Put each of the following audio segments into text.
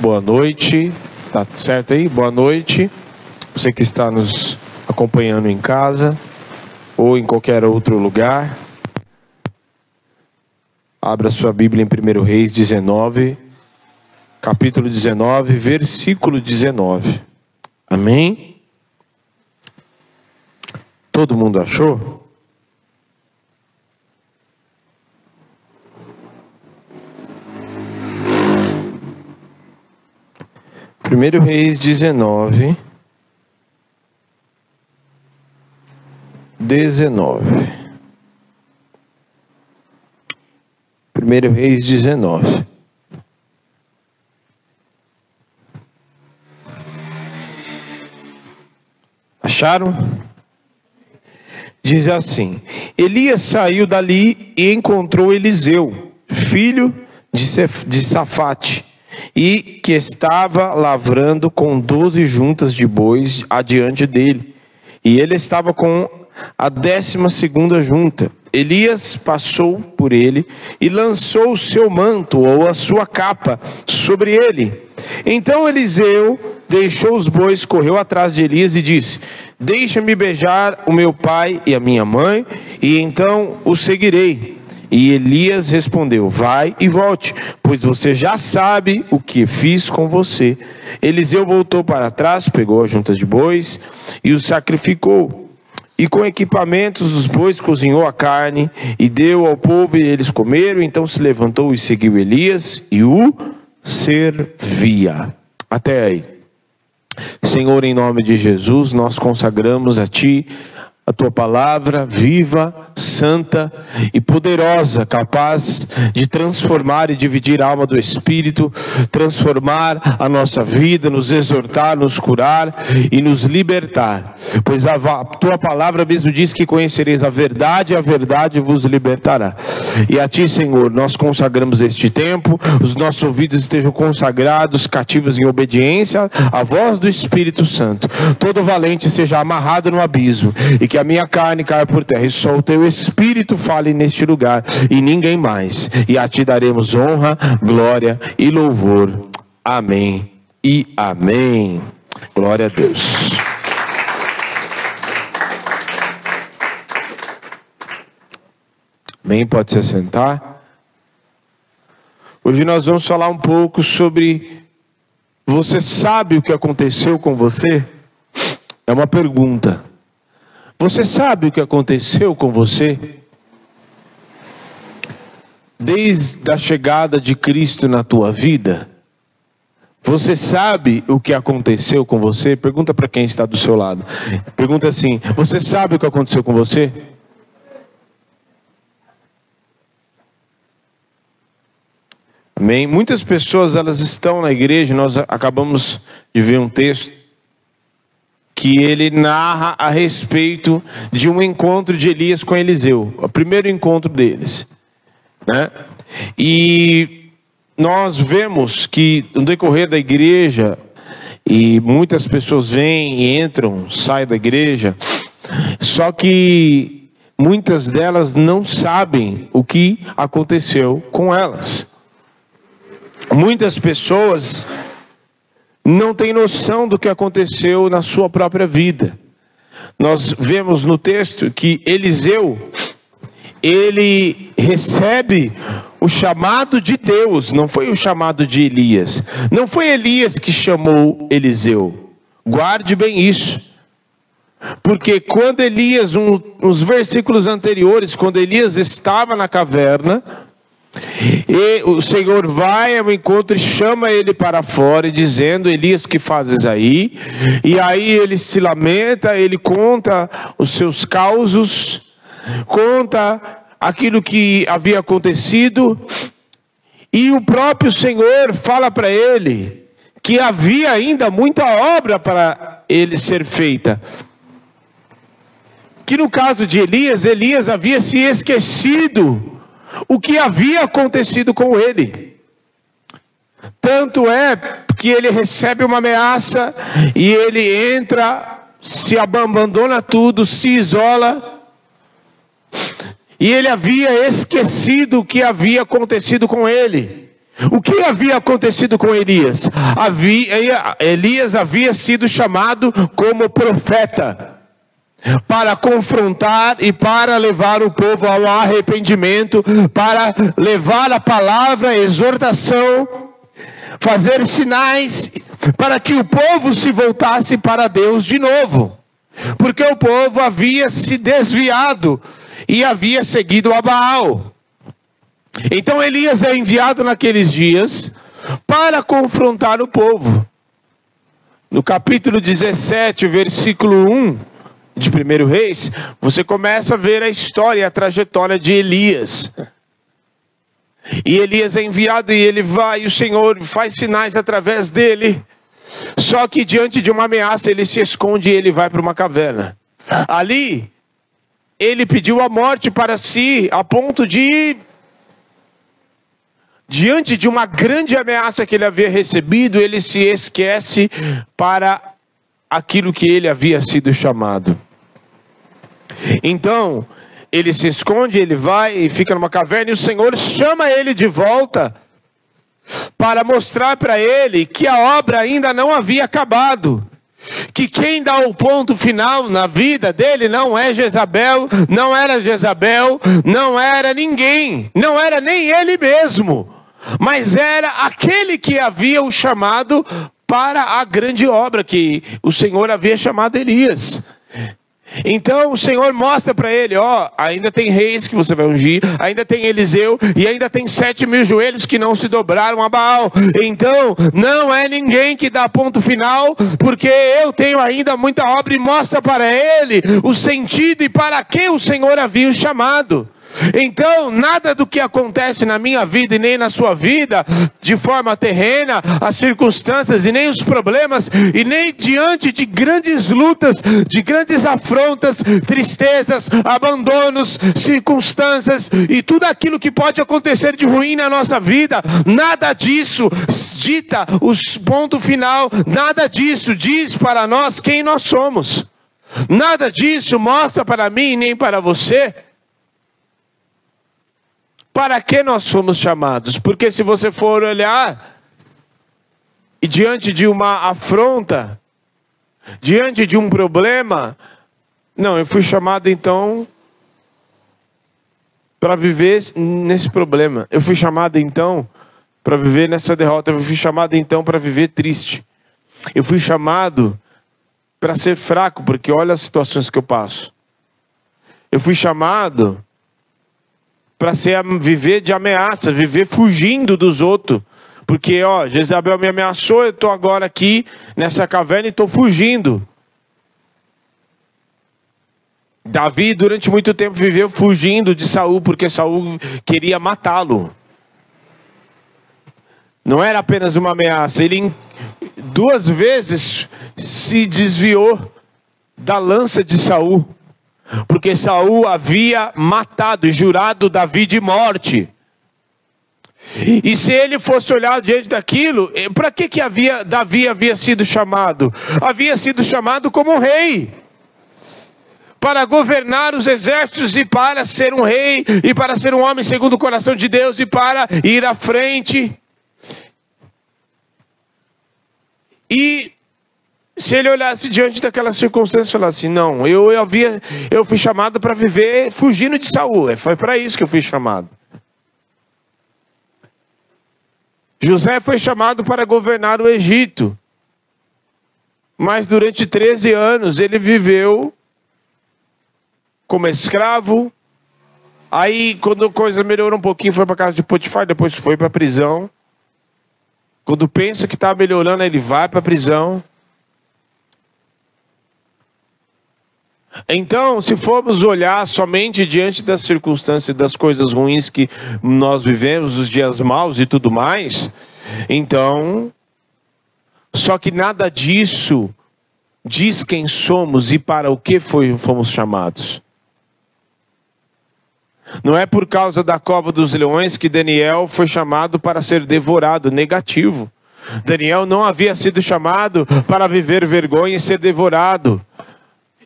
boa noite. Tá certo aí? Boa noite. Você que está nos acompanhando em casa ou em qualquer outro lugar. Abra sua Bíblia em 1 Reis 19, capítulo 19, versículo 19. Amém? Todo mundo achou? Primeiro Reis 19, 19. Primeiro Reis 19. Acharam? Diz assim: Elias saiu dali e encontrou Eliseu, filho de Safate e que estava lavrando com doze juntas de bois adiante dele. E ele estava com a décima segunda junta. Elias passou por ele e lançou o seu manto ou a sua capa sobre ele. Então Eliseu deixou os bois, correu atrás de Elias e disse: Deixa-me beijar o meu pai e a minha mãe, e então o seguirei. E Elias respondeu: Vai e volte, pois você já sabe o que fiz com você. Eliseu voltou para trás, pegou as juntas de bois e os sacrificou. E com equipamentos dos bois cozinhou a carne e deu ao povo e eles comeram. Então se levantou e seguiu Elias e o servia. Até aí. Senhor, em nome de Jesus, nós consagramos a Ti a tua palavra viva, santa e poderosa, capaz de transformar e dividir a alma do espírito, transformar a nossa vida, nos exortar, nos curar e nos libertar. Pois a, tua palavra mesmo diz que conhecereis a verdade e a verdade vos libertará. E a ti, Senhor, nós consagramos este tempo, os nossos ouvidos estejam consagrados, cativos em obediência à voz do Espírito Santo. Todo valente seja amarrado no abismo e que a minha carne caia por terra, e só o espírito fale neste lugar, e ninguém mais. E a ti daremos honra, glória e louvor. Amém e amém. Glória a Deus. Amém, pode se sentar. Hoje nós vamos falar um pouco sobre você sabe o que aconteceu com você? É uma pergunta. Você sabe o que aconteceu com você? Desde a chegada de Cristo na tua vida, você sabe o que aconteceu com você? Pergunta para quem está do seu lado. Pergunta assim: Você sabe o que aconteceu com você? Amém? Muitas pessoas elas estão na igreja, nós acabamos de ver um texto que ele narra a respeito de um encontro de Elias com Eliseu, o primeiro encontro deles. Né? E nós vemos que no decorrer da igreja, e muitas pessoas vêm e entram, saem da igreja, só que muitas delas não sabem o que aconteceu com elas. Muitas pessoas não tem noção do que aconteceu na sua própria vida. Nós vemos no texto que Eliseu, ele recebe o chamado de Deus, não foi o chamado de Elias. Não foi Elias que chamou Eliseu. Guarde bem isso. Porque quando Elias, um, versículos anteriores, quando Elias estava na caverna, e o Senhor vai ao encontro e chama ele para fora, dizendo: Elias, que fazes aí? E aí ele se lamenta, ele conta os seus causos, conta aquilo que havia acontecido, e o próprio Senhor fala para ele que havia ainda muita obra para ele ser feita. Que no caso de Elias, Elias havia se esquecido o que havia acontecido com ele. Tanto é que ele recebe uma ameaça e ele entra, se abandona tudo, se isola. E ele havia esquecido o que havia acontecido com ele. O que havia acontecido com Elias? Havia, Elias havia sido chamado como profeta para confrontar e para levar o povo ao arrependimento, para levar a palavra, a exortação, fazer sinais, para que o povo se voltasse para Deus de novo. Porque o povo havia se desviado e havia seguido a Baal. Então Elias é enviado naqueles dias para confrontar o povo. No capítulo 17, versículo 1 de 1 Reis, você começa a ver a história, a trajetória de Elias. E Elias é enviado e ele vai, e o Senhor faz sinais através dele. Só que diante de uma ameaça, ele se esconde e ele vai para uma caverna. Ali, ele pediu a morte para si, a ponto de diante de uma grande ameaça que ele havia recebido, ele se esquece para aquilo que ele havia sido chamado. Então, ele se esconde, ele vai e fica numa caverna, e o Senhor chama ele de volta para mostrar para ele que a obra ainda não havia acabado. Que quem dá o ponto final na vida dele não é Jezabel, não era Jezabel, não era ninguém, não era nem ele mesmo mas era aquele que havia o chamado para a grande obra que o Senhor havia chamado Elias. Então o Senhor mostra para ele: ó, ainda tem reis que você vai ungir, ainda tem Eliseu e ainda tem sete mil joelhos que não se dobraram a Baal. Então não é ninguém que dá ponto final, porque eu tenho ainda muita obra e mostra para ele o sentido e para que o Senhor havia o chamado. Então, nada do que acontece na minha vida e nem na sua vida, de forma terrena, as circunstâncias e nem os problemas, e nem diante de grandes lutas, de grandes afrontas, tristezas, abandonos, circunstâncias e tudo aquilo que pode acontecer de ruim na nossa vida, nada disso dita o ponto final, nada disso diz para nós quem nós somos. Nada disso mostra para mim nem para você para que nós fomos chamados? Porque se você for olhar, e diante de uma afronta, diante de um problema, não, eu fui chamado então para viver nesse problema. Eu fui chamado então para viver nessa derrota. Eu fui chamado então para viver triste. Eu fui chamado para ser fraco, porque olha as situações que eu passo. Eu fui chamado para viver de ameaça, viver fugindo dos outros. Porque, ó, Jezabel me ameaçou, eu estou agora aqui nessa caverna e estou fugindo. Davi, durante muito tempo, viveu fugindo de Saul, porque Saul queria matá-lo. Não era apenas uma ameaça, ele duas vezes se desviou da lança de Saul porque Saul havia matado e jurado Davi de morte. E se ele fosse olhar diante daquilo, eh, para que, que havia, Davi havia sido chamado? Havia sido chamado como rei. Para governar os exércitos e para ser um rei, e para ser um homem segundo o coração de Deus, e para ir à frente. E se ele olhasse diante daquela circunstância e falasse, não, eu, eu, havia, eu fui chamado para viver fugindo de Saul, é, foi para isso que eu fui chamado. José foi chamado para governar o Egito, mas durante 13 anos ele viveu como escravo. Aí, quando a coisa melhorou um pouquinho, foi para casa de Potifar, depois foi para a prisão. Quando pensa que está melhorando, ele vai para a prisão. Então, se formos olhar somente diante das circunstâncias, das coisas ruins que nós vivemos, os dias maus e tudo mais, então, só que nada disso diz quem somos e para o que foi, fomos chamados. Não é por causa da cova dos leões que Daniel foi chamado para ser devorado, negativo. Daniel não havia sido chamado para viver vergonha e ser devorado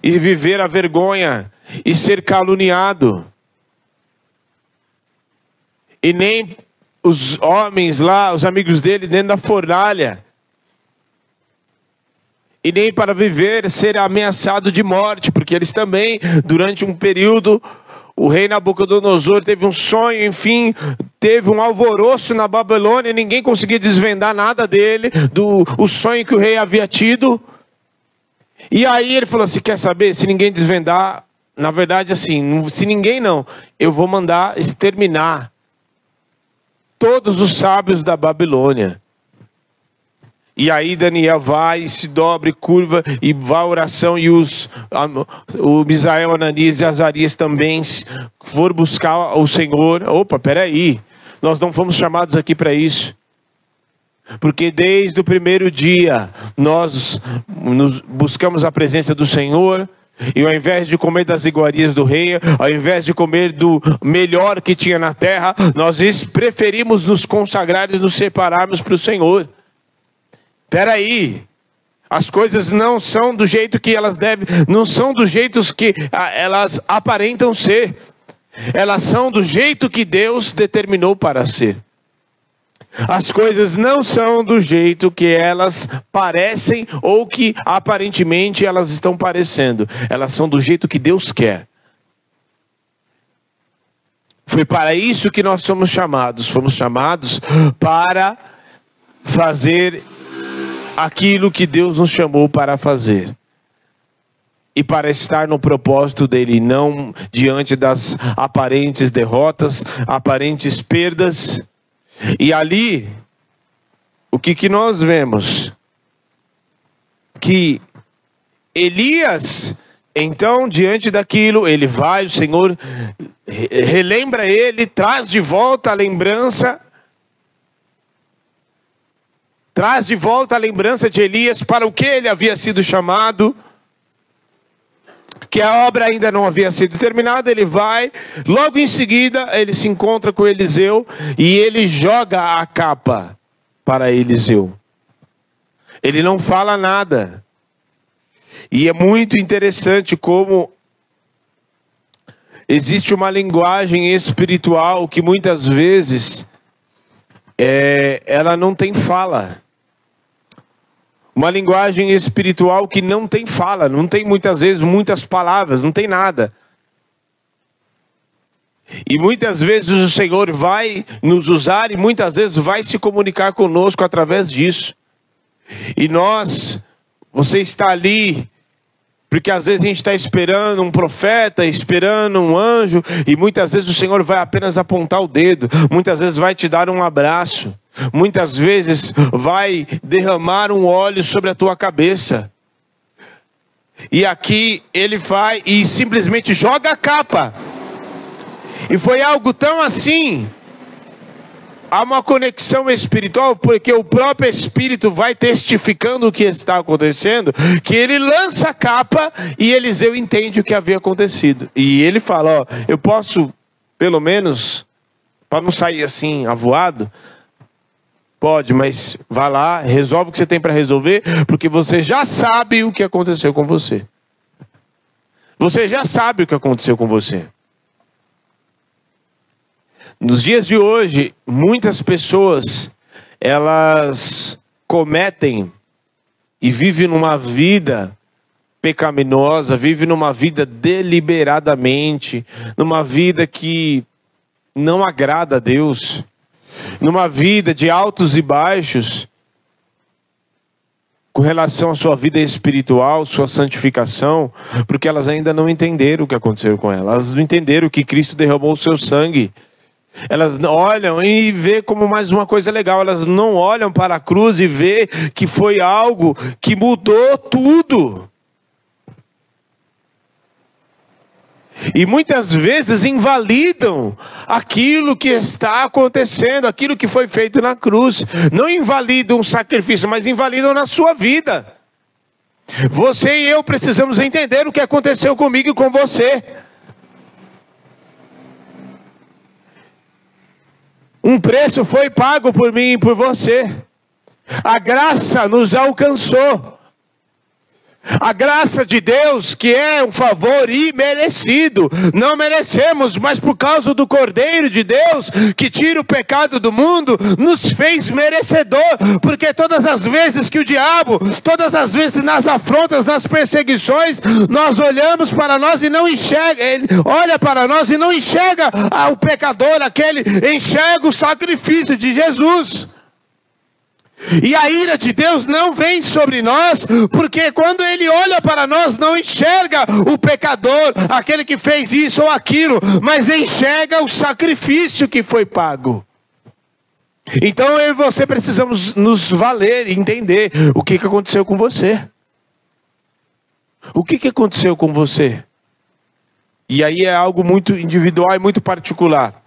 e viver a vergonha e ser caluniado. E nem os homens lá, os amigos dele, dentro da fornalha. E nem para viver ser ameaçado de morte, porque eles também, durante um período, o rei Nabucodonosor teve um sonho, enfim, teve um alvoroço na Babilônia, ninguém conseguia desvendar nada dele, do o sonho que o rei havia tido. E aí ele falou assim: quer saber? Se ninguém desvendar, na verdade, assim, se ninguém não, eu vou mandar exterminar todos os sábios da Babilônia. E aí Daniel vai, se dobre, curva e vai à oração. E os, o Misael, Ananias e Azarias também foram buscar o Senhor. Opa, peraí, nós não fomos chamados aqui para isso. Porque desde o primeiro dia nós buscamos a presença do Senhor, e ao invés de comer das iguarias do rei, ao invés de comer do melhor que tinha na terra, nós preferimos nos consagrar e nos separarmos para o Senhor. Espera aí, as coisas não são do jeito que elas devem, não são do jeito que elas aparentam ser. Elas são do jeito que Deus determinou para ser. As coisas não são do jeito que elas parecem ou que aparentemente elas estão parecendo. Elas são do jeito que Deus quer. Foi para isso que nós somos chamados. Fomos chamados para fazer aquilo que Deus nos chamou para fazer. E para estar no propósito dele, não diante das aparentes derrotas, aparentes perdas e ali, o que, que nós vemos? Que Elias, então, diante daquilo, ele vai, o Senhor relembra ele, traz de volta a lembrança, traz de volta a lembrança de Elias para o que ele havia sido chamado que a obra ainda não havia sido terminada, ele vai, logo em seguida ele se encontra com Eliseu e ele joga a capa para Eliseu. Ele não fala nada. E é muito interessante como existe uma linguagem espiritual que muitas vezes é, ela não tem fala. Uma linguagem espiritual que não tem fala, não tem muitas vezes muitas palavras, não tem nada. E muitas vezes o Senhor vai nos usar e muitas vezes vai se comunicar conosco através disso. E nós, você está ali, porque às vezes a gente está esperando um profeta, esperando um anjo, e muitas vezes o Senhor vai apenas apontar o dedo, muitas vezes vai te dar um abraço. Muitas vezes vai derramar um óleo sobre a tua cabeça. E aqui ele vai e simplesmente joga a capa. E foi algo tão assim. Há uma conexão espiritual, porque o próprio Espírito vai testificando o que está acontecendo, que ele lança a capa e Eliseu entende o que havia acontecido. E ele fala: Ó, eu posso, pelo menos, para não sair assim avoado, Pode, mas vá lá, resolve o que você tem para resolver, porque você já sabe o que aconteceu com você. Você já sabe o que aconteceu com você. Nos dias de hoje, muitas pessoas elas cometem e vivem numa vida pecaminosa, vivem numa vida deliberadamente, numa vida que não agrada a Deus numa vida de altos e baixos, com relação à sua vida espiritual, sua santificação, porque elas ainda não entenderam o que aconteceu com elas, elas não entenderam que Cristo derramou o seu sangue. Elas olham e vê como mais uma coisa legal, elas não olham para a cruz e vê que foi algo que mudou tudo. E muitas vezes invalidam aquilo que está acontecendo, aquilo que foi feito na cruz. Não invalidam o sacrifício, mas invalidam na sua vida. Você e eu precisamos entender o que aconteceu comigo e com você. Um preço foi pago por mim e por você. A graça nos alcançou. A graça de Deus, que é um favor imerecido, não merecemos, mas por causa do Cordeiro de Deus, que tira o pecado do mundo, nos fez merecedor, porque todas as vezes que o diabo, todas as vezes nas afrontas, nas perseguições, nós olhamos para nós e não enxerga, ele olha para nós e não enxerga o pecador, aquele enxerga o sacrifício de Jesus. E a ira de Deus não vem sobre nós, porque quando Ele olha para nós, não enxerga o pecador, aquele que fez isso ou aquilo, mas enxerga o sacrifício que foi pago. Então eu e você precisamos nos valer e entender o que, que aconteceu com você. O que, que aconteceu com você? E aí é algo muito individual e muito particular.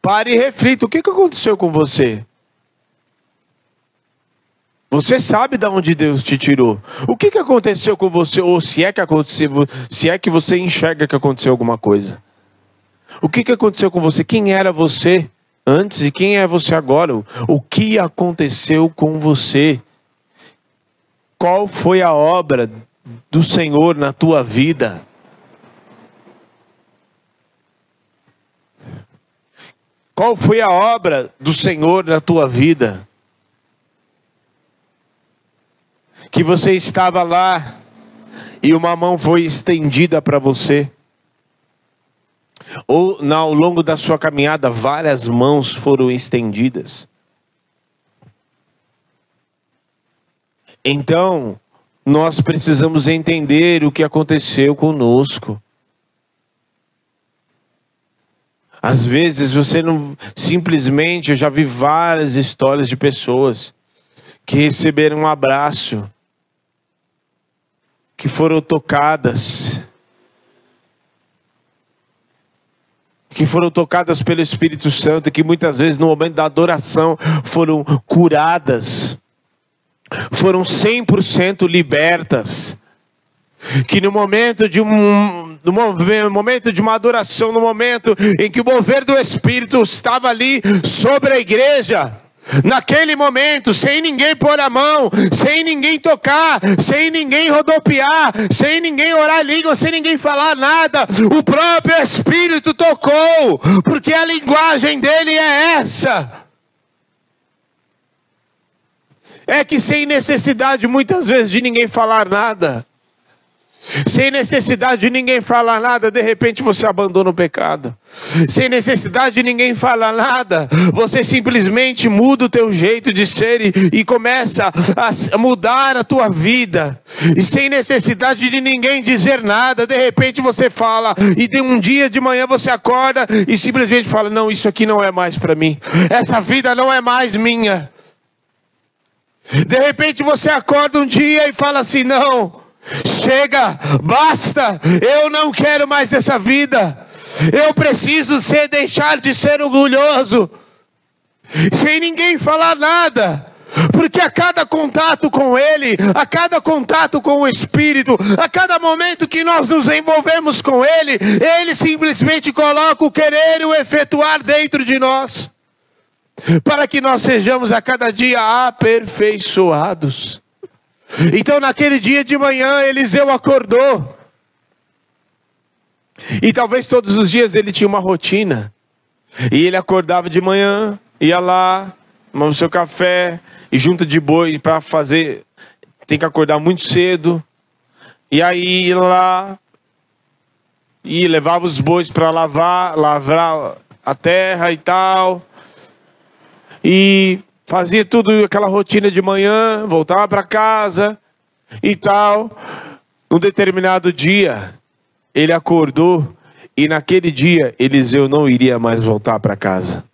Pare e reflita: o que, que aconteceu com você? Você sabe de onde Deus te tirou. O que, que aconteceu com você, ou se é que aconteceu, se é que você enxerga que aconteceu alguma coisa. O que, que aconteceu com você? Quem era você antes e quem é você agora? O que aconteceu com você? Qual foi a obra do Senhor na tua vida? Qual foi a obra do Senhor na tua vida? Que você estava lá e uma mão foi estendida para você. Ou ao longo da sua caminhada, várias mãos foram estendidas. Então, nós precisamos entender o que aconteceu conosco. Às vezes você não simplesmente, eu já vi várias histórias de pessoas que receberam um abraço que foram tocadas, que foram tocadas pelo Espírito Santo, que muitas vezes no momento da adoração foram curadas, foram 100% libertas, que no momento de um no momento de uma adoração, no momento em que o mover do Espírito estava ali sobre a igreja, Naquele momento, sem ninguém pôr a mão, sem ninguém tocar, sem ninguém rodopiar, sem ninguém orar língua, sem ninguém falar nada, o próprio Espírito tocou, porque a linguagem dele é essa. É que sem necessidade muitas vezes de ninguém falar nada, sem necessidade de ninguém falar nada, de repente você abandona o pecado. Sem necessidade de ninguém falar nada, você simplesmente muda o teu jeito de ser e, e começa a mudar a tua vida. E sem necessidade de ninguém dizer nada, de repente você fala e de um dia de manhã você acorda e simplesmente fala: "Não, isso aqui não é mais para mim. Essa vida não é mais minha." De repente você acorda um dia e fala assim: "Não, Chega, basta, eu não quero mais essa vida. Eu preciso ser deixar de ser orgulhoso. Sem ninguém falar nada. Porque a cada contato com Ele, a cada contato com o Espírito, a cada momento que nós nos envolvemos com Ele, Ele simplesmente coloca o querer e o efetuar dentro de nós, para que nós sejamos a cada dia aperfeiçoados. Então, naquele dia de manhã, Eliseu acordou. E talvez todos os dias ele tinha uma rotina. E ele acordava de manhã, ia lá, tomava o seu café, e junto de boi para fazer. Tem que acordar muito cedo. E aí ia lá, e levava os bois para lavar, lavrar a terra e tal. E fazia tudo aquela rotina de manhã, voltava para casa e tal. Num determinado dia, ele acordou e naquele dia Eliseu não iria mais voltar para casa.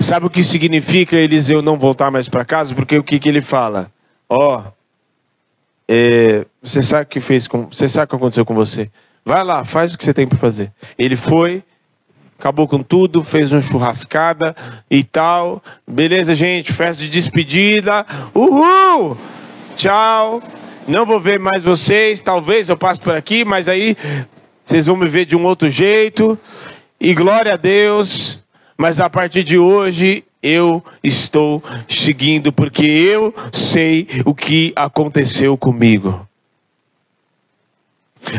Sabe o que significa Eliseu não voltar mais para casa? Porque o que, que ele fala? Ó, oh, é, você sabe o que fez com, você sabe o que aconteceu com você? Vai lá, faz o que você tem para fazer. Ele foi, acabou com tudo, fez uma churrascada e tal. Beleza, gente, festa de despedida. Uhul! Tchau. Não vou ver mais vocês, talvez eu passe por aqui, mas aí vocês vão me ver de um outro jeito. E glória a Deus. Mas a partir de hoje eu estou seguindo, porque eu sei o que aconteceu comigo.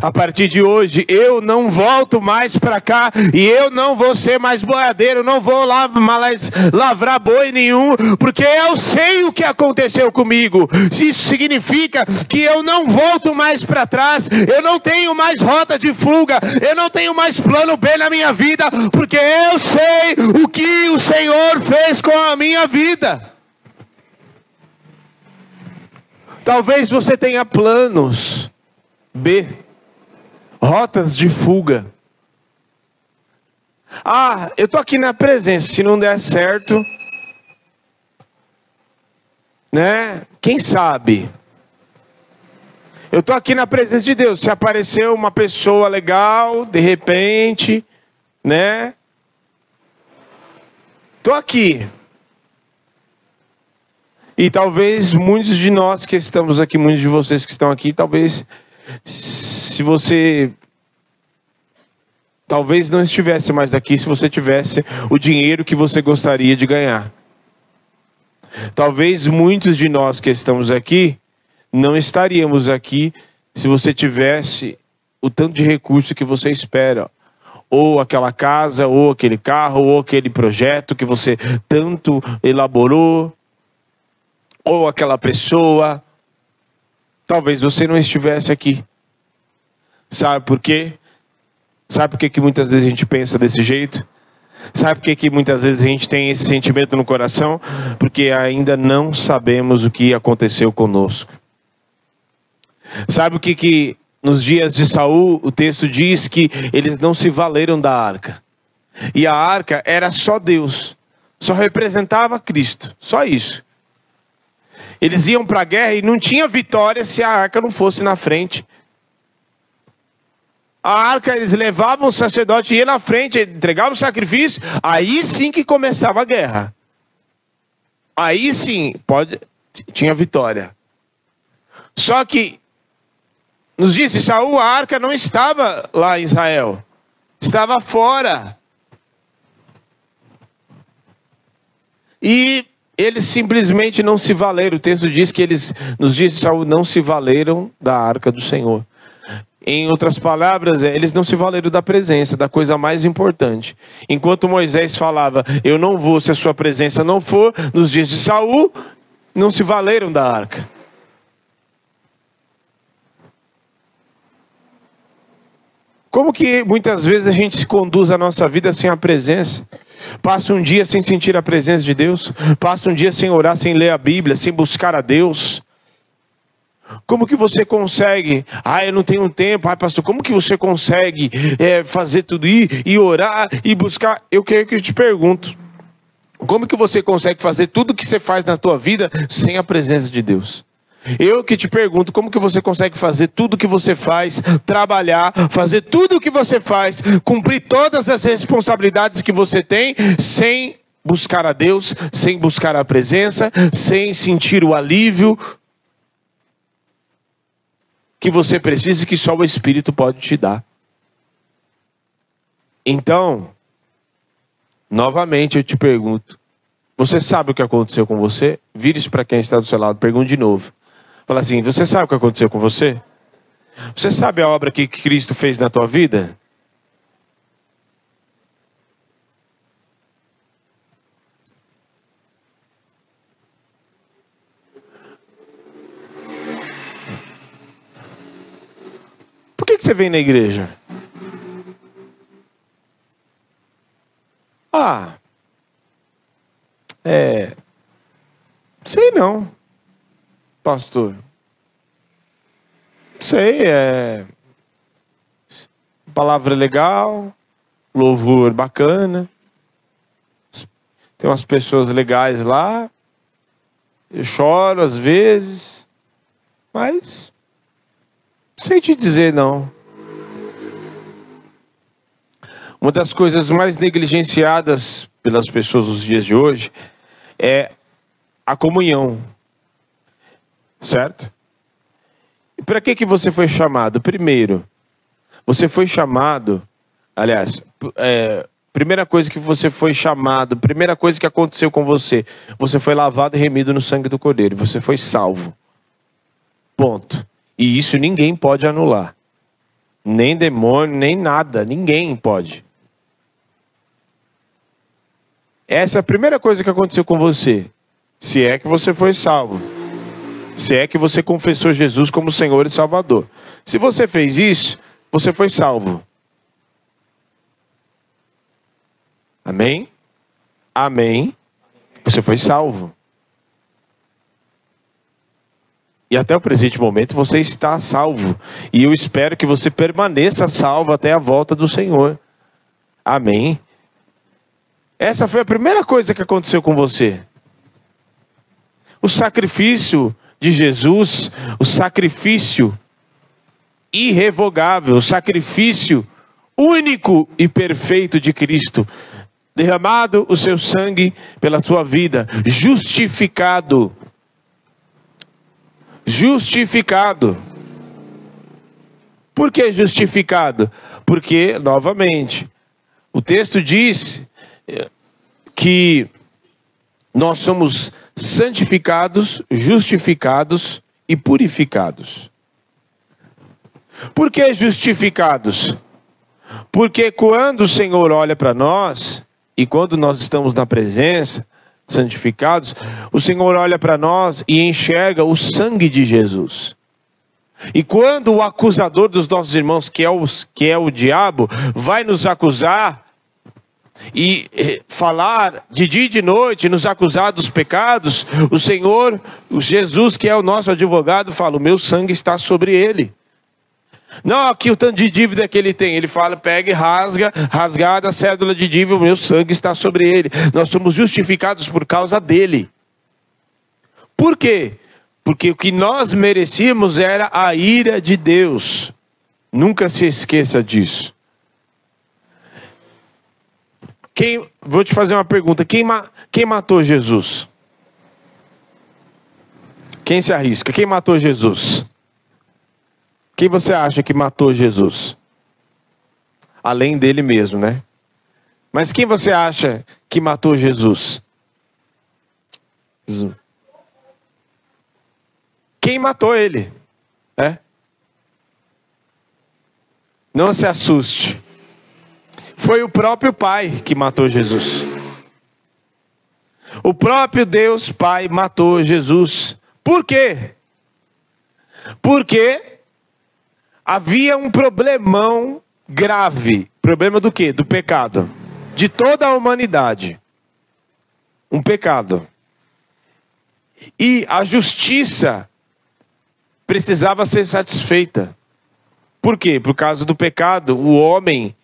A partir de hoje, eu não volto mais para cá e eu não vou ser mais boiadeiro, não vou lá mais lavrar boi nenhum, porque eu sei o que aconteceu comigo. Isso significa que eu não volto mais para trás, eu não tenho mais rota de fuga, eu não tenho mais plano B na minha vida, porque eu sei o que o Senhor fez com a minha vida. Talvez você tenha planos B rotas de fuga. Ah, eu tô aqui na presença, se não der certo, né? Quem sabe? Eu tô aqui na presença de Deus. Se aparecer uma pessoa legal, de repente, né? Tô aqui. E talvez muitos de nós que estamos aqui, muitos de vocês que estão aqui, talvez se você talvez não estivesse mais aqui se você tivesse o dinheiro que você gostaria de ganhar. Talvez muitos de nós que estamos aqui não estaríamos aqui se você tivesse o tanto de recurso que você espera. Ou aquela casa, ou aquele carro, ou aquele projeto que você tanto elaborou, ou aquela pessoa. Talvez você não estivesse aqui. Sabe por quê? Sabe por que, que muitas vezes a gente pensa desse jeito? Sabe por que, que muitas vezes a gente tem esse sentimento no coração? Porque ainda não sabemos o que aconteceu conosco. Sabe o que, que nos dias de Saul o texto diz que eles não se valeram da arca. E a arca era só Deus, só representava Cristo, só isso. Eles iam para a guerra e não tinha vitória se a arca não fosse na frente a arca, eles levavam o sacerdote, ia na frente, entregava o sacrifício, aí sim que começava a guerra. Aí sim, pode, tinha vitória. Só que, nos dias de Saul, a arca não estava lá em Israel, estava fora. E eles simplesmente não se valeram. O texto diz que eles, nos dias de Saul, não se valeram da arca do Senhor. Em outras palavras, é, eles não se valeram da presença, da coisa mais importante. Enquanto Moisés falava, eu não vou se a sua presença não for, nos dias de Saul, não se valeram da arca. Como que muitas vezes a gente se conduz a nossa vida sem a presença? Passa um dia sem sentir a presença de Deus, passa um dia sem orar, sem ler a Bíblia, sem buscar a Deus. Como que você consegue? Ah, eu não tenho tempo. Ah, pastor, como que você consegue é, fazer tudo isso e orar e buscar? Eu quero que eu te pergunto. Como que você consegue fazer tudo que você faz na tua vida sem a presença de Deus? Eu que te pergunto, como que você consegue fazer tudo que você faz, trabalhar, fazer tudo o que você faz, cumprir todas as responsabilidades que você tem, sem buscar a Deus, sem buscar a presença, sem sentir o alívio que você precisa e que só o Espírito pode te dar. Então, novamente eu te pergunto: você sabe o que aconteceu com você? Vire-se para quem está do seu lado, pergunte de novo. Fala assim: você sabe o que aconteceu com você? Você sabe a obra que Cristo fez na tua vida? que você vem na igreja? Ah, é. Sei não, pastor. Sei, é. Palavra legal, louvor bacana. Tem umas pessoas legais lá. Eu choro às vezes, mas sei te dizer não. Uma das coisas mais negligenciadas pelas pessoas nos dias de hoje é a comunhão. Certo? E para que, que você foi chamado? Primeiro, você foi chamado, aliás, é, Primeira coisa que você foi chamado, primeira coisa que aconteceu com você, você foi lavado e remido no sangue do Cordeiro, você foi salvo. Ponto. E isso ninguém pode anular. Nem demônio, nem nada, ninguém pode. Essa é a primeira coisa que aconteceu com você. Se é que você foi salvo. Se é que você confessou Jesus como Senhor e Salvador. Se você fez isso, você foi salvo. Amém? Amém. Você foi salvo. E até o presente momento você está salvo. E eu espero que você permaneça salvo até a volta do Senhor. Amém. Essa foi a primeira coisa que aconteceu com você. O sacrifício de Jesus, o sacrifício irrevogável, o sacrifício único e perfeito de Cristo, derramado o seu sangue pela tua vida, justificado. Justificado. Por que justificado? Porque, novamente, o texto diz eh, que nós somos santificados, justificados e purificados. Por que justificados? Porque quando o Senhor olha para nós, e quando nós estamos na presença, santificados, o Senhor olha para nós e enxerga o sangue de Jesus. E quando o acusador dos nossos irmãos, que é o, que é o diabo, vai nos acusar e eh, falar de dia e de noite, nos acusar dos pecados, o Senhor, o Jesus, que é o nosso advogado, fala: O meu sangue está sobre ele. Não, aqui o tanto de dívida que ele tem. Ele fala, pega e rasga, rasgada a cédula de dívida, o meu sangue está sobre ele. Nós somos justificados por causa dele. Por quê? Porque o que nós merecíamos era a ira de Deus. Nunca se esqueça disso. Quem, vou te fazer uma pergunta: quem, quem matou Jesus? Quem se arrisca? Quem matou Jesus? Quem você acha que matou Jesus? Além dele mesmo, né? Mas quem você acha que matou Jesus? Quem matou ele? É? Não se assuste. Foi o próprio Pai que matou Jesus. O próprio Deus Pai matou Jesus. Por quê? Porque havia um problemão grave. Problema do quê? Do pecado. De toda a humanidade. Um pecado. E a justiça precisava ser satisfeita. Por quê? Por causa do pecado, o homem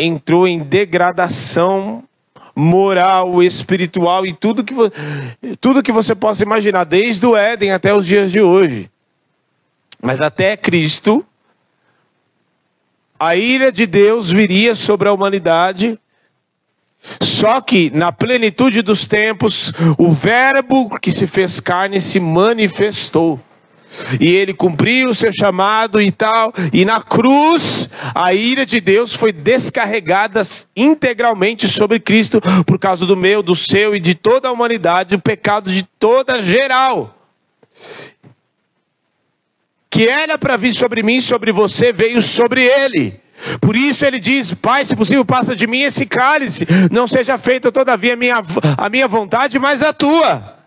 entrou em degradação moral, espiritual e tudo que, tudo que você possa imaginar, desde o Éden até os dias de hoje. Mas até Cristo, a ira de Deus viria sobre a humanidade. Só que na plenitude dos tempos, o Verbo que se fez carne se manifestou. E ele cumpriu o seu chamado e tal, e na cruz a ira de Deus foi descarregada integralmente sobre Cristo por causa do meu, do seu e de toda a humanidade, o pecado de toda geral que era para vir sobre mim, sobre você, veio sobre ele. Por isso ele diz: Pai, se possível, passa de mim esse cálice, não seja feita todavia a minha, a minha vontade, mas a tua.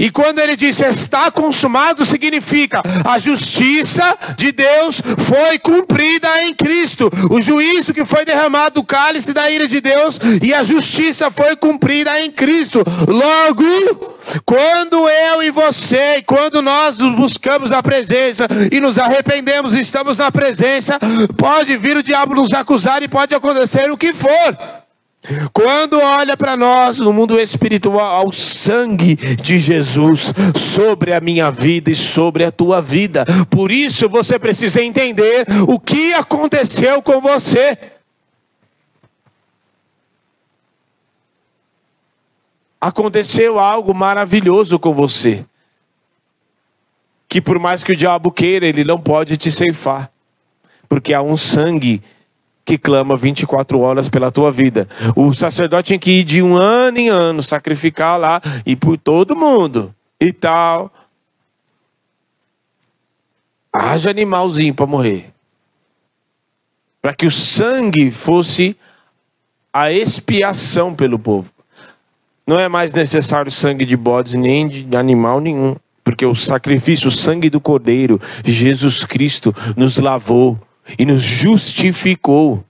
E quando ele disse está consumado, significa a justiça de Deus foi cumprida em Cristo. O juízo que foi derramado do cálice da ira de Deus e a justiça foi cumprida em Cristo. Logo, quando eu e você, quando nós buscamos a presença e nos arrependemos, estamos na presença, pode vir o diabo nos acusar e pode acontecer o que for. Quando olha para nós no mundo espiritual, o sangue de Jesus sobre a minha vida e sobre a tua vida. Por isso você precisa entender o que aconteceu com você. Aconteceu algo maravilhoso com você. Que por mais que o diabo queira, ele não pode te ceifar. Porque há um sangue que clama 24 horas pela tua vida. O sacerdote tinha que ir de um ano em ano sacrificar lá e por todo mundo e tal. Haja animalzinho para morrer. Para que o sangue fosse a expiação pelo povo. Não é mais necessário sangue de bodes nem de animal nenhum, porque o sacrifício, o sangue do Cordeiro, Jesus Cristo, nos lavou e nos justificou.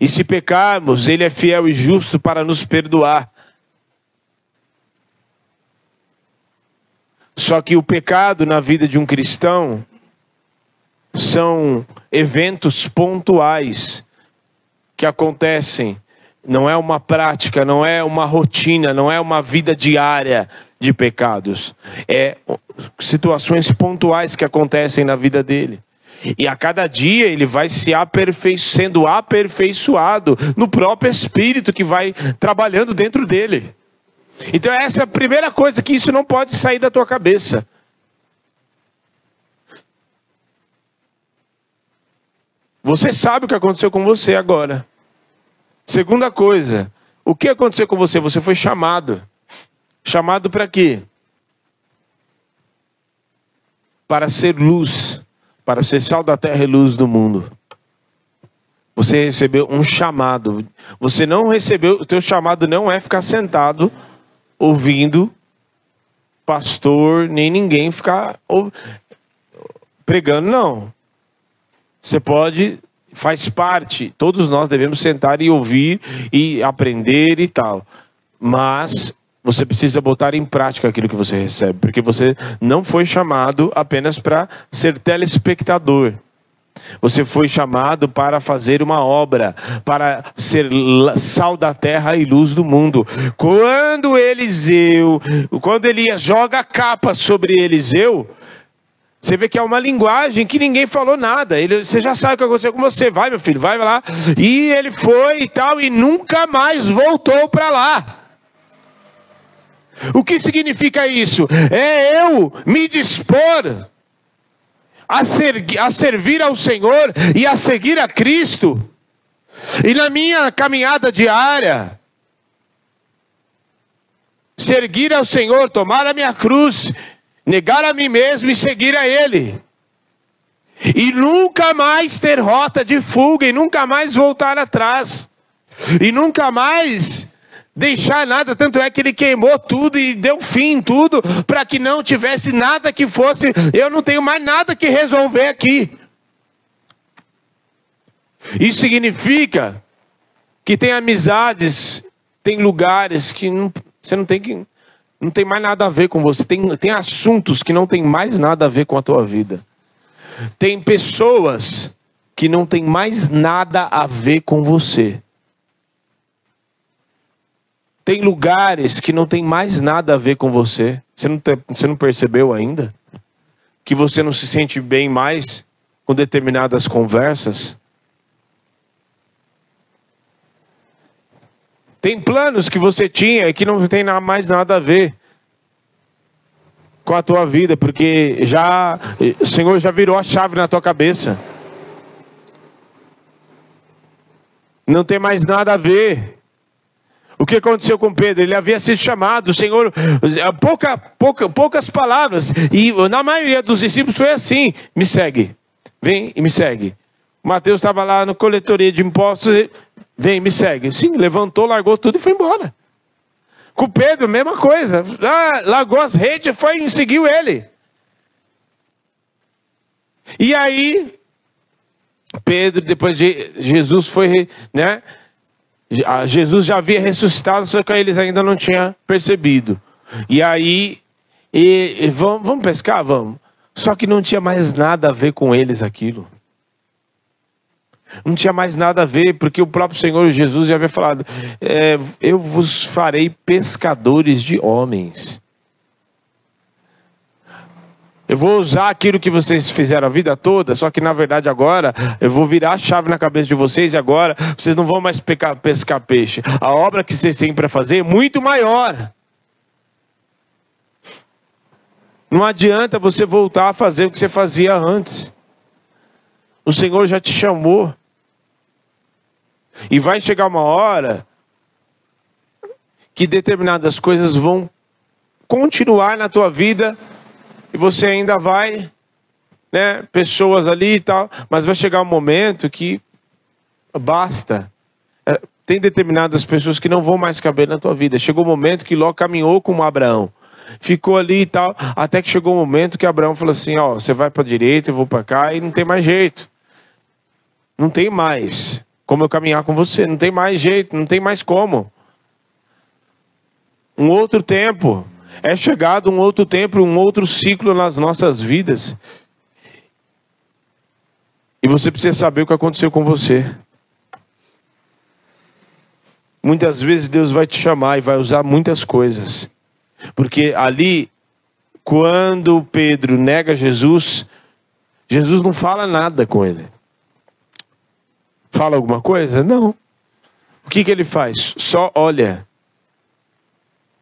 E se pecarmos, Ele é fiel e justo para nos perdoar. Só que o pecado na vida de um cristão são eventos pontuais que acontecem. Não é uma prática, não é uma rotina, não é uma vida diária de pecados. É situações pontuais que acontecem na vida dele. E a cada dia ele vai se aperfei sendo aperfeiçoado no próprio Espírito que vai trabalhando dentro dele. Então essa é a primeira coisa que isso não pode sair da tua cabeça. Você sabe o que aconteceu com você agora. Segunda coisa, o que aconteceu com você? Você foi chamado. Chamado para quê? Para ser luz, para ser sal da terra e luz do mundo. Você recebeu um chamado. Você não recebeu, o teu chamado não é ficar sentado ouvindo pastor, nem ninguém ficar pregando, não. Você pode, faz parte, todos nós devemos sentar e ouvir e aprender e tal. Mas você precisa botar em prática aquilo que você recebe, porque você não foi chamado apenas para ser telespectador. Você foi chamado para fazer uma obra, para ser sal da terra e luz do mundo. Quando Eliseu, quando Elias joga a capa sobre Eliseu, você vê que é uma linguagem que ninguém falou nada. Ele, você já sabe o que aconteceu com você. Vai, meu filho, vai lá. E ele foi e tal, e nunca mais voltou para lá. O que significa isso? É eu me dispor a, ser, a servir ao Senhor e a seguir a Cristo. E na minha caminhada diária, seguir ao Senhor, tomar a minha cruz negar a mim mesmo e seguir a Ele. E nunca mais ter rota de fuga, e nunca mais voltar atrás, e nunca mais deixar nada. Tanto é que ele queimou tudo e deu fim em tudo, para que não tivesse nada que fosse. Eu não tenho mais nada que resolver aqui. Isso significa que tem amizades, tem lugares que não, você não tem que não tem mais nada a ver com você. Tem, tem assuntos que não tem mais nada a ver com a tua vida. Tem pessoas que não tem mais nada a ver com você. Tem lugares que não tem mais nada a ver com você. Você não, te, você não percebeu ainda? Que você não se sente bem mais com determinadas conversas? Tem planos que você tinha e que não tem mais nada a ver com a tua vida, porque já o Senhor já virou a chave na tua cabeça. Não tem mais nada a ver. O que aconteceu com Pedro? Ele havia sido chamado, o Senhor, pouca, pouca, poucas palavras, e na maioria dos discípulos foi assim: me segue, vem e me segue. Mateus estava lá no coletoria de impostos, Vem, me segue. Sim, levantou, largou tudo e foi embora. Com Pedro, mesma coisa. Ah, largou as redes, foi e seguiu ele. E aí, Pedro, depois de Jesus foi, né? Jesus já havia ressuscitado, só que eles ainda não tinham percebido. E aí, e, e vamos, vamos pescar? Vamos. Só que não tinha mais nada a ver com eles aquilo. Não tinha mais nada a ver, porque o próprio Senhor Jesus já havia falado: é, Eu vos farei pescadores de homens. Eu vou usar aquilo que vocês fizeram a vida toda, só que na verdade agora eu vou virar a chave na cabeça de vocês e agora vocês não vão mais pescar, pescar peixe. A obra que vocês têm para fazer é muito maior. Não adianta você voltar a fazer o que você fazia antes. O Senhor já te chamou. E vai chegar uma hora que determinadas coisas vão continuar na tua vida e você ainda vai, né, pessoas ali e tal, mas vai chegar um momento que basta. É, tem determinadas pessoas que não vão mais caber na tua vida. Chegou o um momento que Ló caminhou com Abraão. Ficou ali e tal, até que chegou o um momento que Abraão falou assim: Ó, você vai para a direita, eu vou para cá, e não tem mais jeito. Não tem mais como eu caminhar com você, não tem mais jeito, não tem mais como. Um outro tempo, é chegado um outro tempo, um outro ciclo nas nossas vidas. E você precisa saber o que aconteceu com você. Muitas vezes Deus vai te chamar e vai usar muitas coisas. Porque ali, quando Pedro nega Jesus, Jesus não fala nada com ele. Fala alguma coisa? Não. O que, que ele faz? Só olha.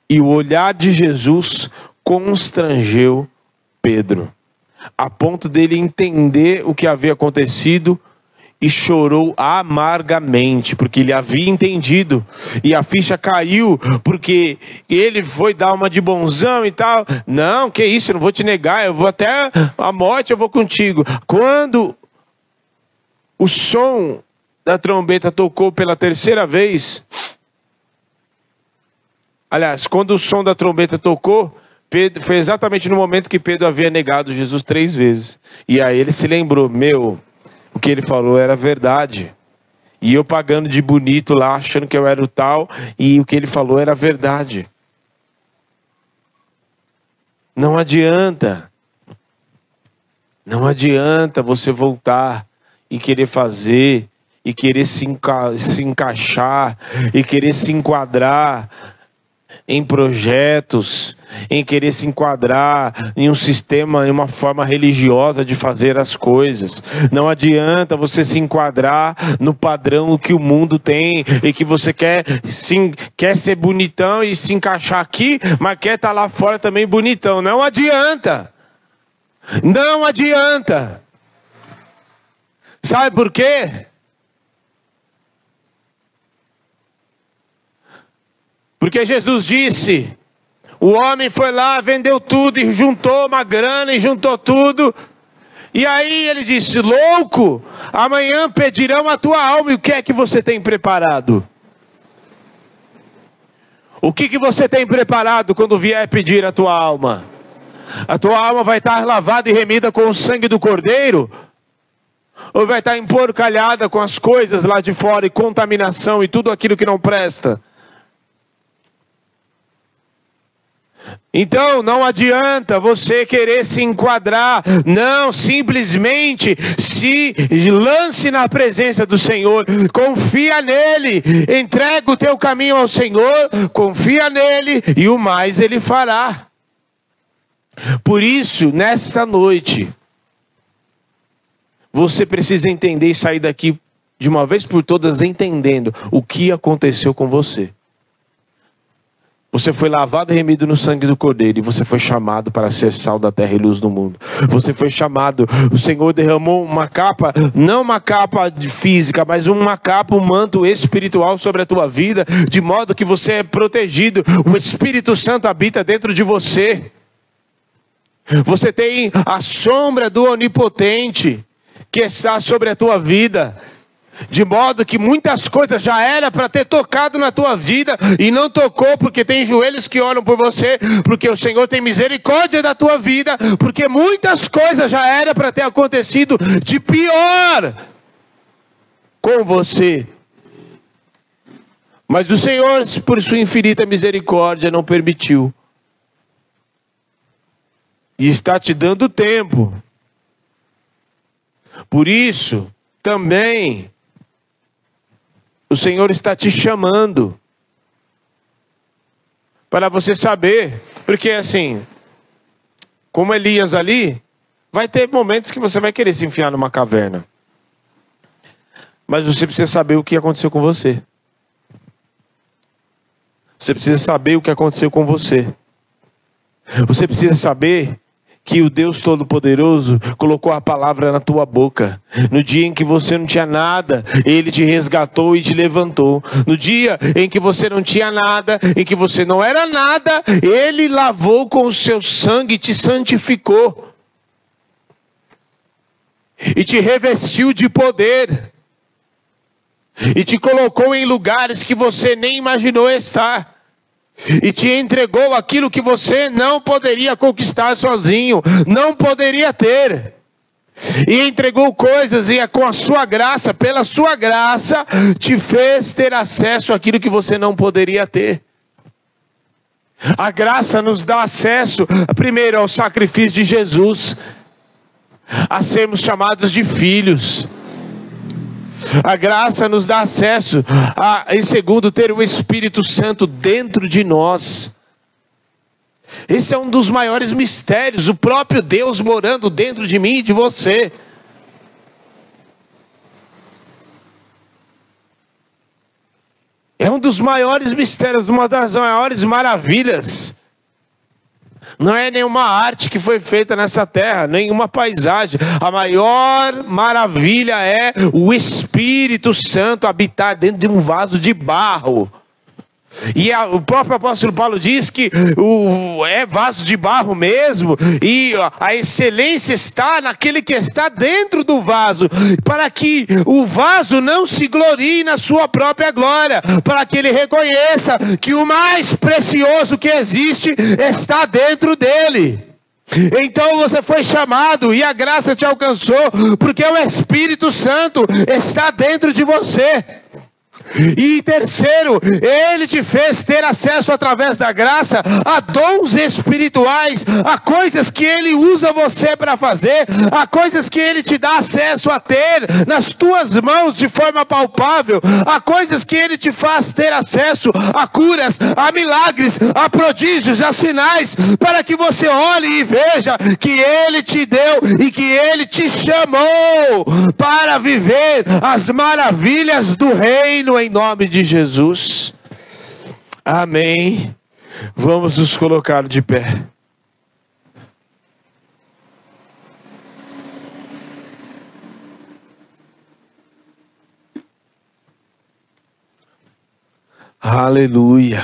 E o olhar de Jesus constrangeu Pedro, a ponto dele entender o que havia acontecido e chorou amargamente, porque ele havia entendido, e a ficha caiu, porque ele foi dar uma de bonzão e tal. Não, que isso, eu não vou te negar, eu vou até a morte, eu vou contigo. Quando o som da trombeta tocou pela terceira vez, aliás, quando o som da trombeta tocou, Pedro, foi exatamente no momento que Pedro havia negado Jesus três vezes. E aí ele se lembrou: meu, o que ele falou era verdade. E eu pagando de bonito lá, achando que eu era o tal, e o que ele falou era verdade. Não adianta. Não adianta você voltar e querer fazer, e querer se, enca se encaixar, e querer se enquadrar em projetos, em querer se enquadrar em um sistema, em uma forma religiosa de fazer as coisas. Não adianta você se enquadrar no padrão que o mundo tem e que você quer, quer ser bonitão e se encaixar aqui, mas quer estar tá lá fora também bonitão. Não adianta. Não adianta. Sabe por quê? Porque Jesus disse: o homem foi lá, vendeu tudo e juntou uma grana e juntou tudo. E aí ele disse: Louco, amanhã pedirão a tua alma e o que é que você tem preparado? O que, que você tem preparado quando vier pedir a tua alma? A tua alma vai estar lavada e remida com o sangue do cordeiro? Ou vai estar emporcalhada com as coisas lá de fora e contaminação e tudo aquilo que não presta? Então não adianta você querer se enquadrar, não, simplesmente se lance na presença do Senhor, confia nele, entrega o teu caminho ao Senhor, confia nele e o mais ele fará. Por isso, nesta noite, você precisa entender e sair daqui de uma vez por todas entendendo o que aconteceu com você. Você foi lavado e remido no sangue do Cordeiro e você foi chamado para ser sal da terra e luz do mundo. Você foi chamado, o Senhor derramou uma capa, não uma capa física, mas uma capa, um manto espiritual sobre a tua vida, de modo que você é protegido. O Espírito Santo habita dentro de você. Você tem a sombra do Onipotente que está sobre a tua vida. De modo que muitas coisas já era para ter tocado na tua vida e não tocou porque tem joelhos que oram por você, porque o Senhor tem misericórdia da tua vida, porque muitas coisas já era para ter acontecido de pior com você. Mas o Senhor, por sua infinita misericórdia, não permitiu. E está te dando tempo. Por isso, também o Senhor está te chamando para você saber, porque assim, como Elias ali, vai ter momentos que você vai querer se enfiar numa caverna. Mas você precisa saber o que aconteceu com você. Você precisa saber o que aconteceu com você. Você precisa saber que o Deus Todo-Poderoso colocou a palavra na tua boca. No dia em que você não tinha nada, Ele te resgatou e te levantou. No dia em que você não tinha nada, em que você não era nada, Ele lavou com o seu sangue e te santificou. E te revestiu de poder. E te colocou em lugares que você nem imaginou estar e te entregou aquilo que você não poderia conquistar sozinho, não poderia ter. E entregou coisas e é com a sua graça, pela sua graça, te fez ter acesso àquilo que você não poderia ter. A graça nos dá acesso, primeiro, ao sacrifício de Jesus, a sermos chamados de filhos. A graça nos dá acesso a, em segundo, ter o Espírito Santo dentro de nós. Esse é um dos maiores mistérios, o próprio Deus morando dentro de mim e de você. É um dos maiores mistérios, uma das maiores maravilhas não é nenhuma arte que foi feita nessa terra, nenhuma paisagem. A maior maravilha é o Espírito Santo habitar dentro de um vaso de barro. E a, o próprio apóstolo Paulo diz que o, é vaso de barro mesmo, e a excelência está naquele que está dentro do vaso, para que o vaso não se glorie na sua própria glória, para que ele reconheça que o mais precioso que existe está dentro dele. Então você foi chamado e a graça te alcançou, porque o Espírito Santo está dentro de você. E terceiro, ele te fez ter acesso através da graça a dons espirituais, a coisas que ele usa você para fazer, a coisas que ele te dá acesso a ter nas tuas mãos de forma palpável, a coisas que ele te faz ter acesso a curas, a milagres, a prodígios, a sinais, para que você olhe e veja que ele te deu e que ele te chamou para viver as maravilhas do reino em nome de Jesus. Amém. Vamos nos colocar de pé. Aleluia.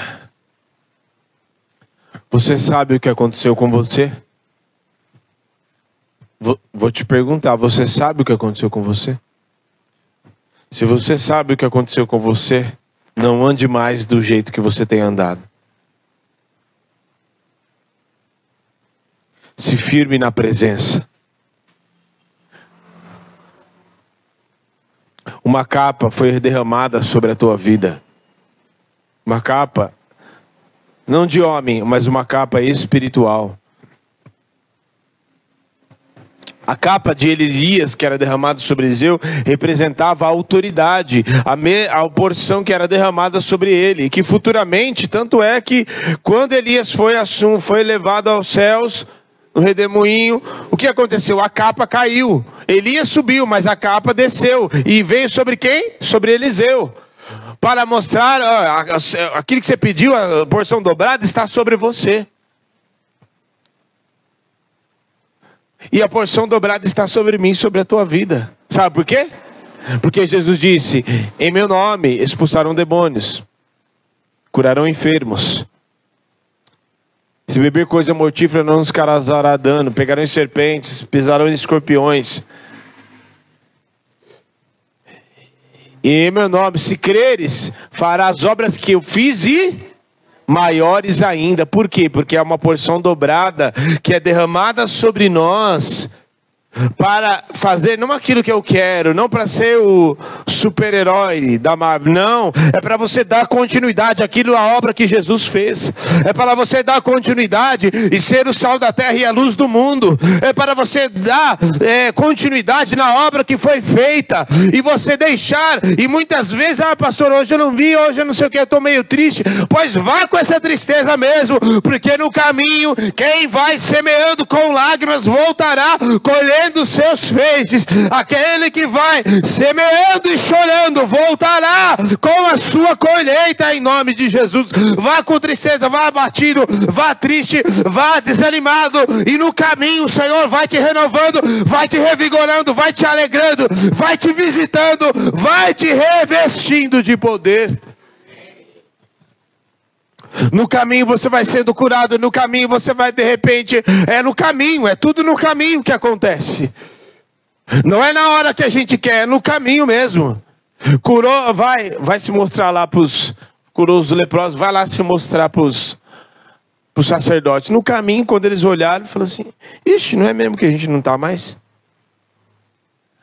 Você sabe o que aconteceu com você? Vou te perguntar, você sabe o que aconteceu com você? Se você sabe o que aconteceu com você, não ande mais do jeito que você tem andado. Se firme na presença. Uma capa foi derramada sobre a tua vida. Uma capa, não de homem, mas uma capa espiritual. A capa de Elias, que era derramada sobre Eliseu, representava a autoridade, a, me, a porção que era derramada sobre ele. Que futuramente, tanto é que quando Elias foi, assum, foi levado aos céus, no redemoinho, o que aconteceu? A capa caiu. Elias subiu, mas a capa desceu. E veio sobre quem? Sobre Eliseu. Para mostrar, ó, aquilo que você pediu, a porção dobrada, está sobre você. E a porção dobrada está sobre mim, sobre a tua vida. Sabe por quê? Porque Jesus disse: Em meu nome expulsarão demônios, curarão enfermos. Se beber coisa mortífera não nos causará dano, pegarão em serpentes, pisarão em escorpiões. E em meu nome, se creres, fará as obras que eu fiz e maiores ainda. Por quê? Porque é uma porção dobrada que é derramada sobre nós para fazer não aquilo que eu quero, não para ser o super-herói da Marvel, não, é para você dar continuidade àquilo à obra que Jesus fez. É para você dar continuidade e ser o sal da terra e a luz do mundo. É para você dar é, continuidade na obra que foi feita e você deixar e muitas vezes, ah, pastor, hoje eu não vi, hoje eu não sei o que, eu estou meio triste. Pois vá com essa tristeza mesmo, porque no caminho quem vai semeando com lágrimas voltará colher colhendo seus feixes. Aquele que vai semeando e chorando voltará com a sua colheita em nome de Jesus. Vá com tristeza, vá abatido, vá triste, vá desanimado e no caminho o Senhor vai te renovando, vai te revigorando, vai te alegrando, vai te visitando, vai te revestindo de poder. No caminho você vai sendo curado, no caminho você vai de repente, é no caminho, é tudo no caminho que acontece. Não é na hora que a gente quer, é no caminho mesmo. Curou, vai, vai se mostrar lá para os curou os leprosos, vai lá se mostrar para os sacerdotes. No caminho, quando eles olharam, falou assim: Ixi, não é mesmo que a gente não está mais?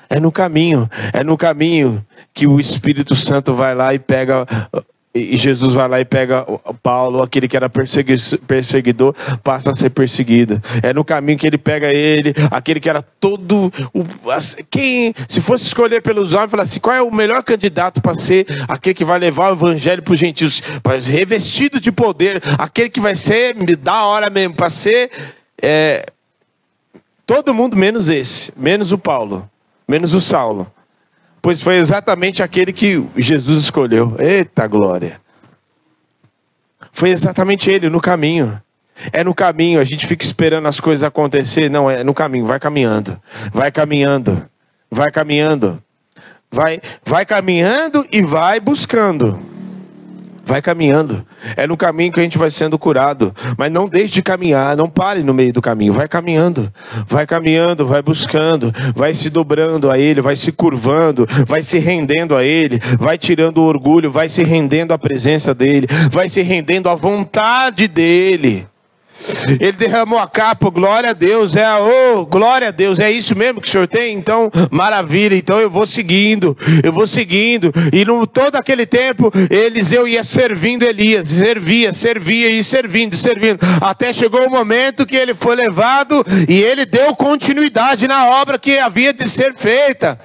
É no caminho, é no caminho que o Espírito Santo vai lá e pega e Jesus vai lá e pega Paulo, aquele que era perseguidor, passa a ser perseguido. É no caminho que ele pega ele, aquele que era todo. Quem, se fosse escolher pelos homens, fala assim: qual é o melhor candidato para ser aquele que vai levar o evangelho para os gentios? Revestido de poder, aquele que vai ser da hora mesmo, para ser. É, todo mundo menos esse, menos o Paulo, menos o Saulo pois foi exatamente aquele que Jesus escolheu. Eita glória! Foi exatamente ele no caminho. É no caminho, a gente fica esperando as coisas acontecer. Não, é no caminho, vai caminhando. Vai caminhando. Vai caminhando. Vai, vai caminhando e vai buscando. Vai caminhando. É no caminho que a gente vai sendo curado. Mas não deixe de caminhar, não pare no meio do caminho. Vai caminhando. Vai caminhando, vai buscando, vai se dobrando a Ele, vai se curvando, vai se rendendo a Ele, vai tirando o orgulho, vai se rendendo à presença dEle, vai se rendendo à vontade dEle. Ele derramou a capa, glória a Deus, é, oh, glória a Deus, é isso mesmo que o senhor tem? Então, maravilha, então eu vou seguindo, eu vou seguindo, e no todo aquele tempo, Eliseu ia servindo Elias, servia, servia e servindo, servindo, até chegou o momento que ele foi levado e ele deu continuidade na obra que havia de ser feita.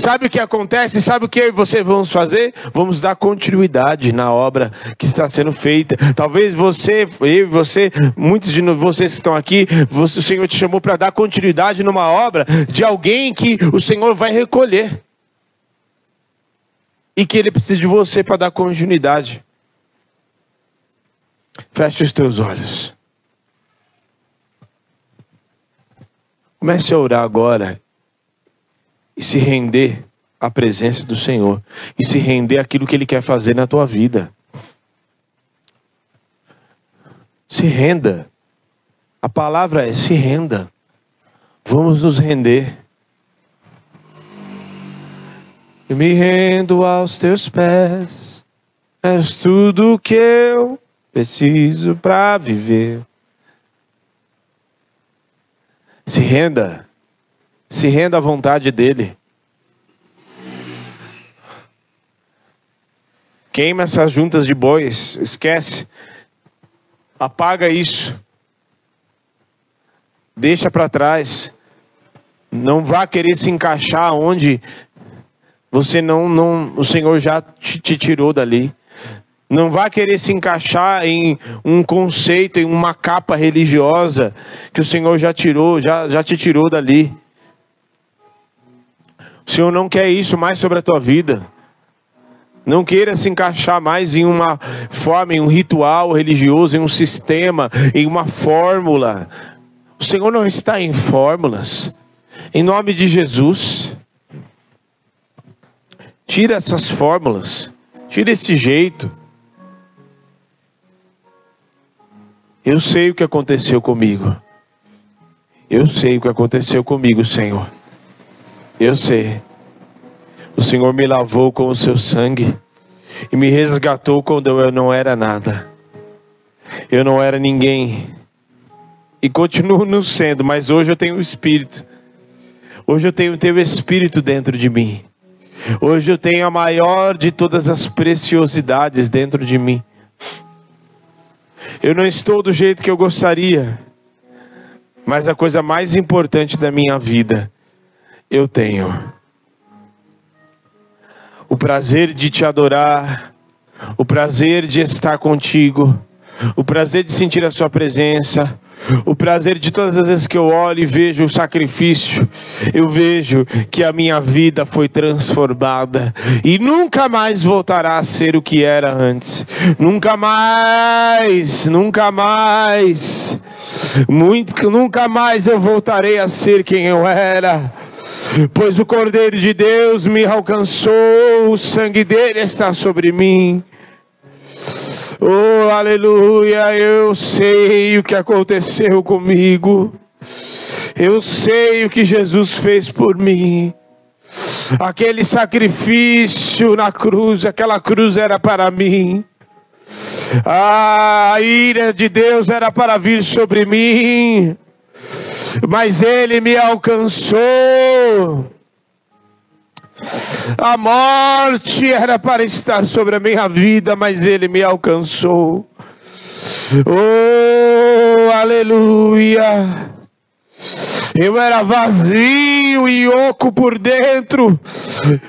Sabe o que acontece? Sabe o que eu e você vamos fazer? Vamos dar continuidade na obra que está sendo feita. Talvez você, eu e você, muitos de vocês que estão aqui, você, o Senhor te chamou para dar continuidade numa obra de alguém que o Senhor vai recolher. E que Ele precisa de você para dar continuidade. Feche os teus olhos. Comece a orar agora e se render à presença do Senhor e se render àquilo que Ele quer fazer na tua vida. Se renda. A palavra é se renda. Vamos nos render. Eu me rendo aos teus pés. És tudo que eu preciso para viver. Se renda. Se renda à vontade dele. Queima essas juntas de bois, esquece. Apaga isso. Deixa para trás. Não vá querer se encaixar onde você não, não o Senhor já te, te tirou dali. Não vá querer se encaixar em um conceito, em uma capa religiosa que o Senhor já tirou, já, já te tirou dali. O Senhor não quer isso mais sobre a tua vida. Não queira se encaixar mais em uma forma, em um ritual religioso, em um sistema, em uma fórmula. O Senhor não está em fórmulas. Em nome de Jesus, tira essas fórmulas, tira esse jeito. Eu sei o que aconteceu comigo. Eu sei o que aconteceu comigo, Senhor. Eu sei. O Senhor me lavou com o seu sangue e me resgatou quando eu não era nada. Eu não era ninguém. E continuo não sendo, mas hoje eu tenho o Espírito. Hoje eu tenho o teu Espírito dentro de mim. Hoje eu tenho a maior de todas as preciosidades dentro de mim. Eu não estou do jeito que eu gostaria, mas a coisa mais importante da minha vida eu tenho. O prazer de te adorar, o prazer de estar contigo, o prazer de sentir a Sua presença, O prazer de todas as vezes que eu olho e vejo o sacrifício, eu vejo que a minha vida foi transformada e nunca mais voltará a ser o que era antes. Nunca mais, nunca mais. Muito, nunca mais eu voltarei a ser quem eu era. Pois o Cordeiro de Deus me alcançou, o sangue dele está sobre mim. Oh, aleluia, eu sei o que aconteceu comigo. Eu sei o que Jesus fez por mim. Aquele sacrifício na cruz, aquela cruz era para mim. A ira de Deus era para vir sobre mim, mas Ele me alcançou. A morte era para estar sobre a minha vida, mas Ele me alcançou. Oh, aleluia! Eu era vazio e oco por dentro,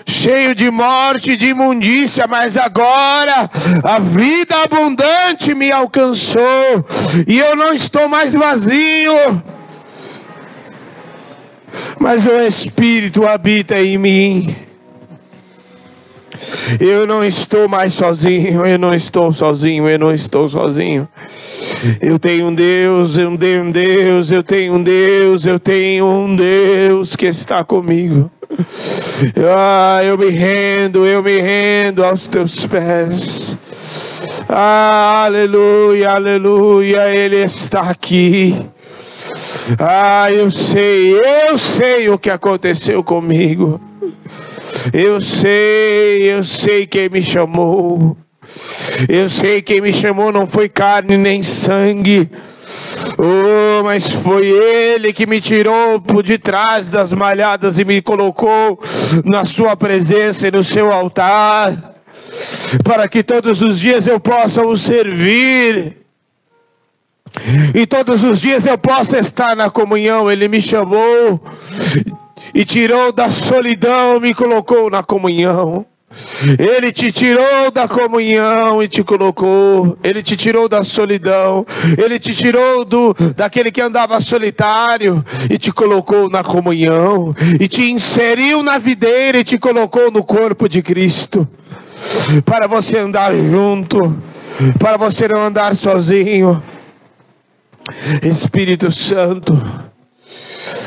cheio de morte e de imundícia, mas agora a vida abundante me alcançou e eu não estou mais vazio mas o Espírito habita em mim. Eu não estou mais sozinho, eu não estou sozinho, eu não estou sozinho. Eu tenho um Deus, eu tenho um Deus, eu tenho um Deus, eu tenho um Deus que está comigo. Ah, eu me rendo, eu me rendo aos teus pés. Ah, aleluia, aleluia, Ele está aqui. Ah, eu sei, eu sei o que aconteceu comigo. Eu sei, eu sei quem me chamou. Eu sei quem me chamou não foi carne nem sangue. Oh, mas foi Ele que me tirou por detrás das malhadas e me colocou na Sua presença e no Seu altar, para que todos os dias eu possa o servir e todos os dias eu posso estar na comunhão. Ele me chamou e tirou da solidão, me colocou na comunhão. Ele te tirou da comunhão e te colocou. Ele te tirou da solidão. Ele te tirou do daquele que andava solitário e te colocou na comunhão e te inseriu na videira e te colocou no corpo de Cristo. Para você andar junto, para você não andar sozinho. Espírito Santo,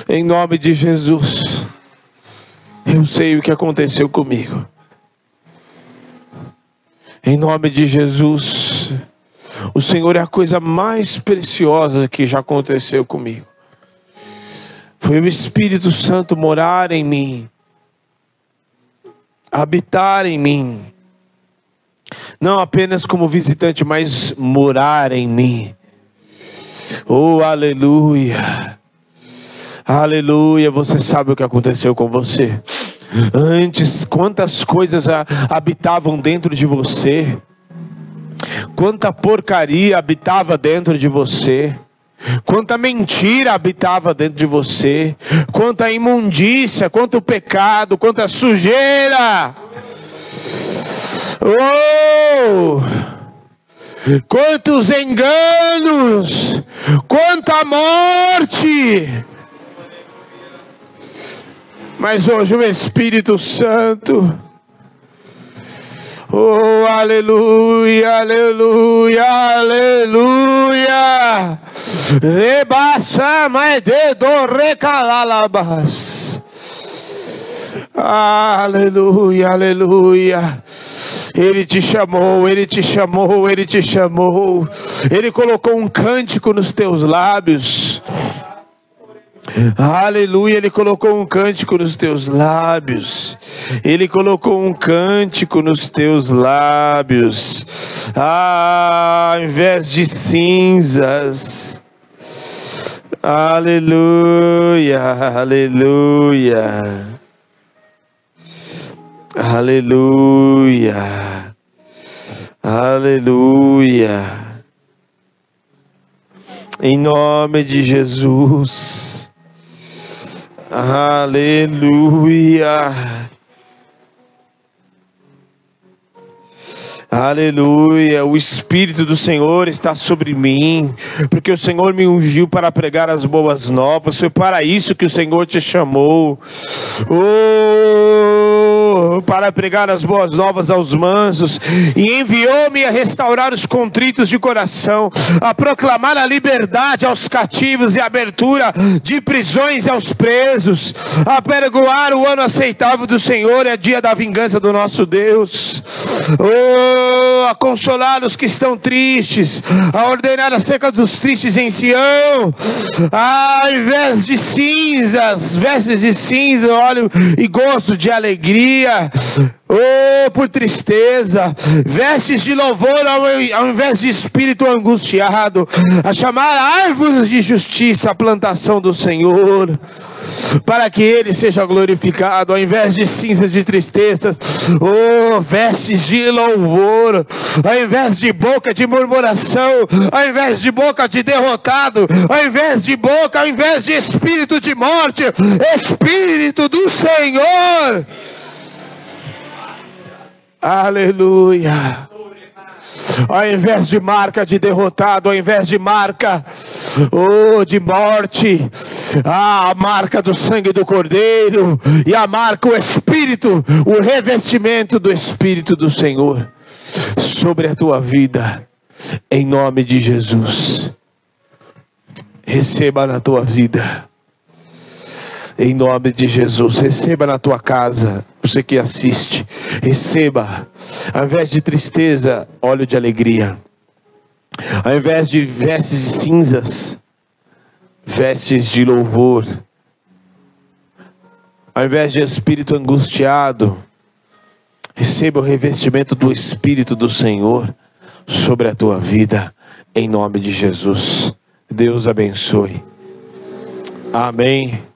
em nome de Jesus, eu sei o que aconteceu comigo. Em nome de Jesus, o Senhor é a coisa mais preciosa que já aconteceu comigo. Foi o Espírito Santo morar em mim, habitar em mim, não apenas como visitante, mas morar em mim Oh, aleluia. Aleluia. Você sabe o que aconteceu com você. Antes, quantas coisas habitavam dentro de você. Quanta porcaria habitava dentro de você. Quanta mentira habitava dentro de você, quanta imundícia, quanto pecado, quanta sujeira. Oh! Quantos enganos, quanta morte. Mas hoje o Espírito Santo, oh aleluia, aleluia, aleluia, rebaixa mais dedo recalalabas. Aleluia, aleluia. Ele te chamou, ele te chamou, ele te chamou. Ele colocou um cântico nos teus lábios. Aleluia, ele colocou um cântico nos teus lábios. Ele colocou um cântico nos teus lábios. Ah, ao invés de cinzas. Aleluia, aleluia. Aleluia. Aleluia. Em nome de Jesus. Aleluia. Aleluia, o Espírito do Senhor está sobre mim, porque o Senhor me ungiu para pregar as boas novas, foi para isso que o Senhor te chamou. Oh, para pregar as boas novas aos mansos, e enviou-me a restaurar os contritos de coração, a proclamar a liberdade aos cativos e abertura de prisões aos presos, a pergoar o ano aceitável do Senhor, é dia da vingança do nosso Deus. Oh, a consolar os que estão tristes, a ordenar a seca dos tristes em Sião, ao invés de cinzas, vestes de cinza, óleo e gosto de alegria. Oh, por tristeza, vestes de louvor ao, ao invés de espírito angustiado, a chamar árvores de justiça a plantação do Senhor. Para que ele seja glorificado, ao invés de cinzas de tristezas, oh, vestes de louvor, ao invés de boca de murmuração, ao invés de boca de derrotado, ao invés de boca, ao invés de espírito de morte, espírito do Senhor. Aleluia ao invés de marca de derrotado, ao invés de marca oh, de morte, a marca do sangue do Cordeiro, e a marca o Espírito, o revestimento do Espírito do Senhor sobre a tua vida, em nome de Jesus. Receba na tua vida em nome de Jesus. Receba na tua casa, você que assiste, receba, ao invés de tristeza, óleo de alegria, ao invés de vestes cinzas, vestes de louvor, ao invés de espírito angustiado, receba o revestimento do Espírito do Senhor sobre a tua vida, em nome de Jesus. Deus abençoe. Amém.